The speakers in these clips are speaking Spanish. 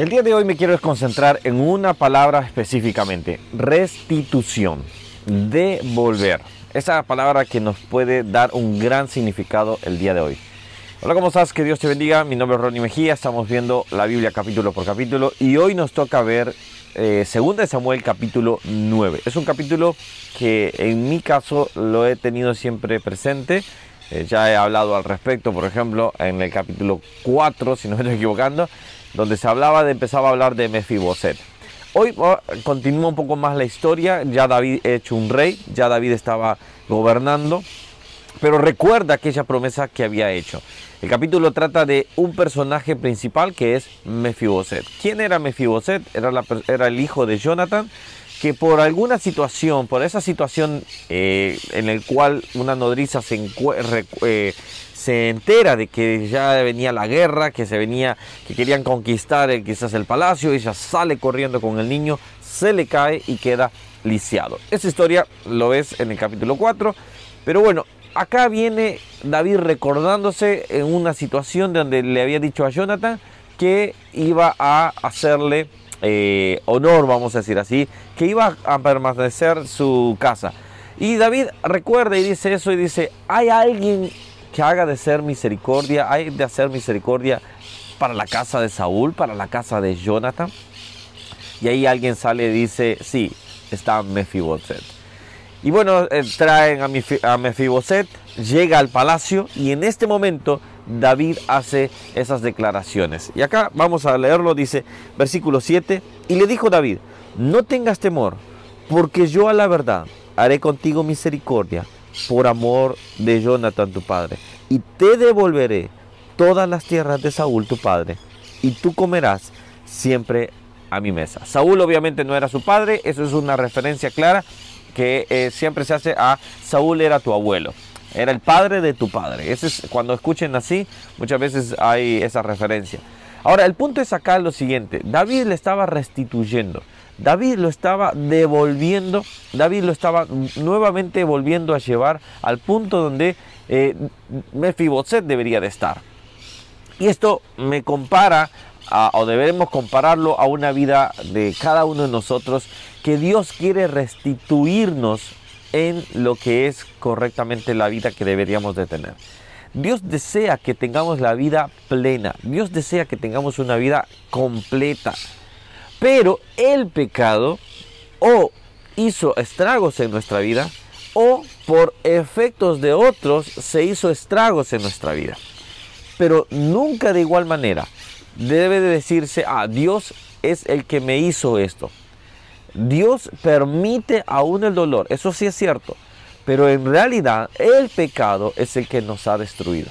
El día de hoy me quiero concentrar en una palabra específicamente, restitución, devolver. Esa palabra que nos puede dar un gran significado el día de hoy. Hola, ¿cómo estás? Que Dios te bendiga. Mi nombre es Ronnie Mejía. Estamos viendo la Biblia capítulo por capítulo y hoy nos toca ver eh, 2 Samuel capítulo 9. Es un capítulo que en mi caso lo he tenido siempre presente. Eh, ya he hablado al respecto, por ejemplo, en el capítulo 4, si no me estoy equivocando, donde se hablaba de, empezaba a hablar de Mefiboset. Hoy oh, continúa un poco más la historia, ya David hecho un rey, ya David estaba gobernando, pero recuerda aquella promesa que había hecho. El capítulo trata de un personaje principal que es Mefiboset. ¿Quién era Mefiboset? Era, era el hijo de Jonathan, que por alguna situación, por esa situación eh, en el cual una nodriza se, eh, se entera de que ya venía la guerra, que se venía, que querían conquistar el, quizás el palacio, ella sale corriendo con el niño, se le cae y queda lisiado. Esa historia lo ves en el capítulo 4, pero bueno, acá viene David recordándose en una situación donde le había dicho a Jonathan que iba a hacerle eh, honor, vamos a decir así, que iba a permanecer su casa. Y David recuerda y dice eso y dice, hay alguien que haga de ser misericordia, hay de hacer misericordia para la casa de Saúl, para la casa de Jonathan. Y ahí alguien sale y dice, sí, está Mefiboset. Y bueno, eh, traen a Mefiboset, llega al palacio y en este momento David hace esas declaraciones. Y acá vamos a leerlo, dice versículo 7, y le dijo David, no tengas temor, porque yo a la verdad haré contigo misericordia por amor de Jonathan tu padre, y te devolveré todas las tierras de Saúl tu padre, y tú comerás siempre a mi mesa. Saúl obviamente no era su padre, eso es una referencia clara que eh, siempre se hace a Saúl era tu abuelo. Era el padre de tu padre. Ese es, cuando escuchen así, muchas veces hay esa referencia. Ahora, el punto es acá lo siguiente. David le estaba restituyendo. David lo estaba devolviendo, David lo estaba nuevamente volviendo a llevar al punto donde eh, debería de estar. Y esto me compara, o deberemos compararlo a una vida de cada uno de nosotros, que Dios quiere restituirnos en lo que es correctamente la vida que deberíamos de tener. Dios desea que tengamos la vida plena, Dios desea que tengamos una vida completa, pero el pecado o hizo estragos en nuestra vida o por efectos de otros se hizo estragos en nuestra vida. Pero nunca de igual manera debe de decirse, ah, Dios es el que me hizo esto. Dios permite aún el dolor, eso sí es cierto, pero en realidad el pecado es el que nos ha destruido.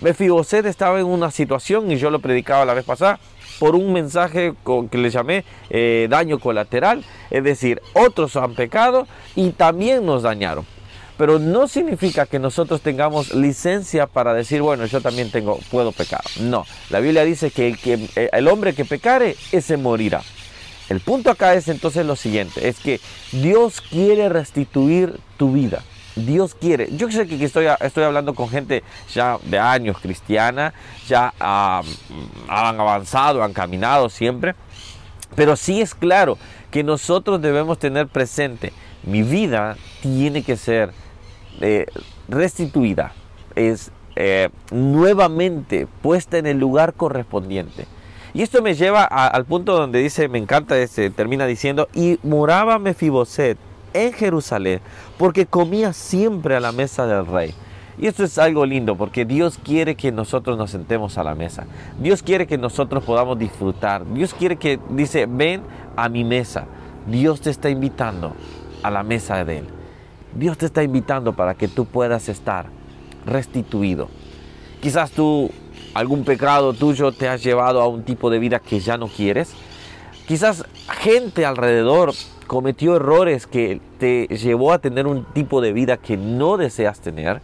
Mefiboset estaba en una situación, y yo lo predicaba la vez pasada, por un mensaje que le llamé eh, daño colateral, es decir, otros han pecado y también nos dañaron. Pero no significa que nosotros tengamos licencia para decir, bueno, yo también tengo, puedo pecar. No, la Biblia dice que el, que, eh, el hombre que pecare, ese morirá. El punto acá es entonces lo siguiente, es que Dios quiere restituir tu vida. Dios quiere. Yo sé que estoy, estoy hablando con gente ya de años cristiana, ya han avanzado, han caminado siempre, pero sí es claro que nosotros debemos tener presente, mi vida tiene que ser eh, restituida, es eh, nuevamente puesta en el lugar correspondiente. Y esto me lleva al punto donde dice, me encanta, este, termina diciendo, y moraba Mefiboset en Jerusalén, porque comía siempre a la mesa del rey. Y esto es algo lindo porque Dios quiere que nosotros nos sentemos a la mesa. Dios quiere que nosotros podamos disfrutar. Dios quiere que dice, ven a mi mesa. Dios te está invitando a la mesa de Él. Dios te está invitando para que tú puedas estar restituido. Quizás tú algún pecado tuyo te has llevado a un tipo de vida que ya no quieres. Quizás gente alrededor cometió errores que te llevó a tener un tipo de vida que no deseas tener,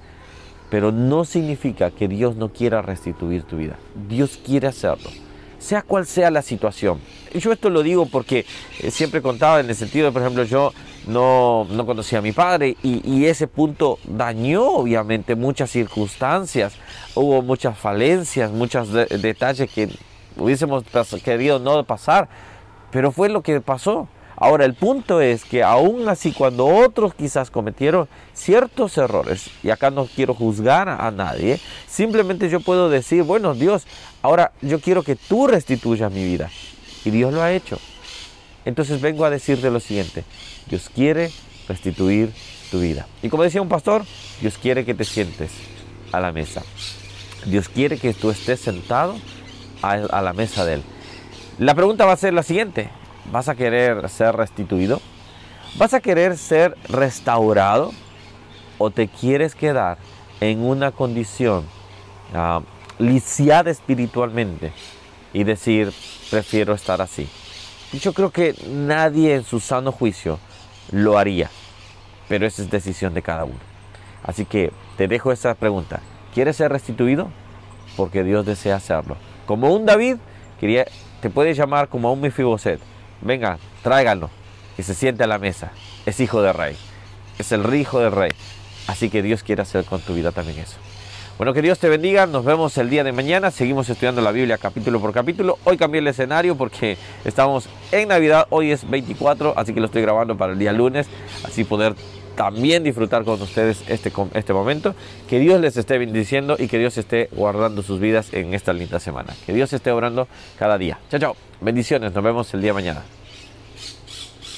pero no significa que Dios no quiera restituir tu vida. Dios quiere hacerlo, sea cual sea la situación. Y yo esto lo digo porque eh, siempre contaba en el sentido de, por ejemplo, yo no, no conocía a mi padre y, ese punto dañó obviamente muchas circunstancias, hubo muchas falencias, muchos detalles que hubiésemos querido no pasar, pero fue lo que pasó. Ahora, el punto es que aún así cuando otros quizás cometieron ciertos errores, y acá no quiero juzgar a nadie, simplemente yo puedo decir, bueno, Dios, ahora yo quiero que tú restituyas mi vida. Y Dios lo ha hecho. Entonces vengo a decirte lo siguiente, Dios quiere restituir tu vida. Y como decía un pastor, Dios quiere que te sientes a la mesa. Dios quiere que tú estés sentado a, la mesa de Él. La pregunta va a ser la siguiente. ¿Vas a querer ser restituido? ¿Vas a querer ser restaurado? ¿O te quieres quedar en una condición uh, lisiada espiritualmente y decir, prefiero estar así? Yo creo que nadie en su sano juicio lo haría, pero esa es decisión de cada uno. Así que te dejo esa pregunta. ¿Quieres ser restituido? Porque Dios desea hacerlo. Como un David, quería, te puede llamar como a un Mefiboset. Venga, tráiganlo, que se siente a la mesa. Es hijo de rey. Es el hijo del rey. Así que Dios quiere hacer con tu vida también eso. Bueno, que Dios te bendiga. Nos vemos el día de mañana. Seguimos estudiando la Biblia capítulo por capítulo. Hoy cambié el escenario porque estamos en Navidad. Hoy es 24, así que lo estoy grabando para el día lunes. Así poder también disfrutar con ustedes este, este momento. Que Dios les esté bendiciendo y que Dios esté guardando sus vidas en esta linda semana. Que Dios esté obrando cada día. Chao, chao. Bendiciones. Nos vemos el día mañana.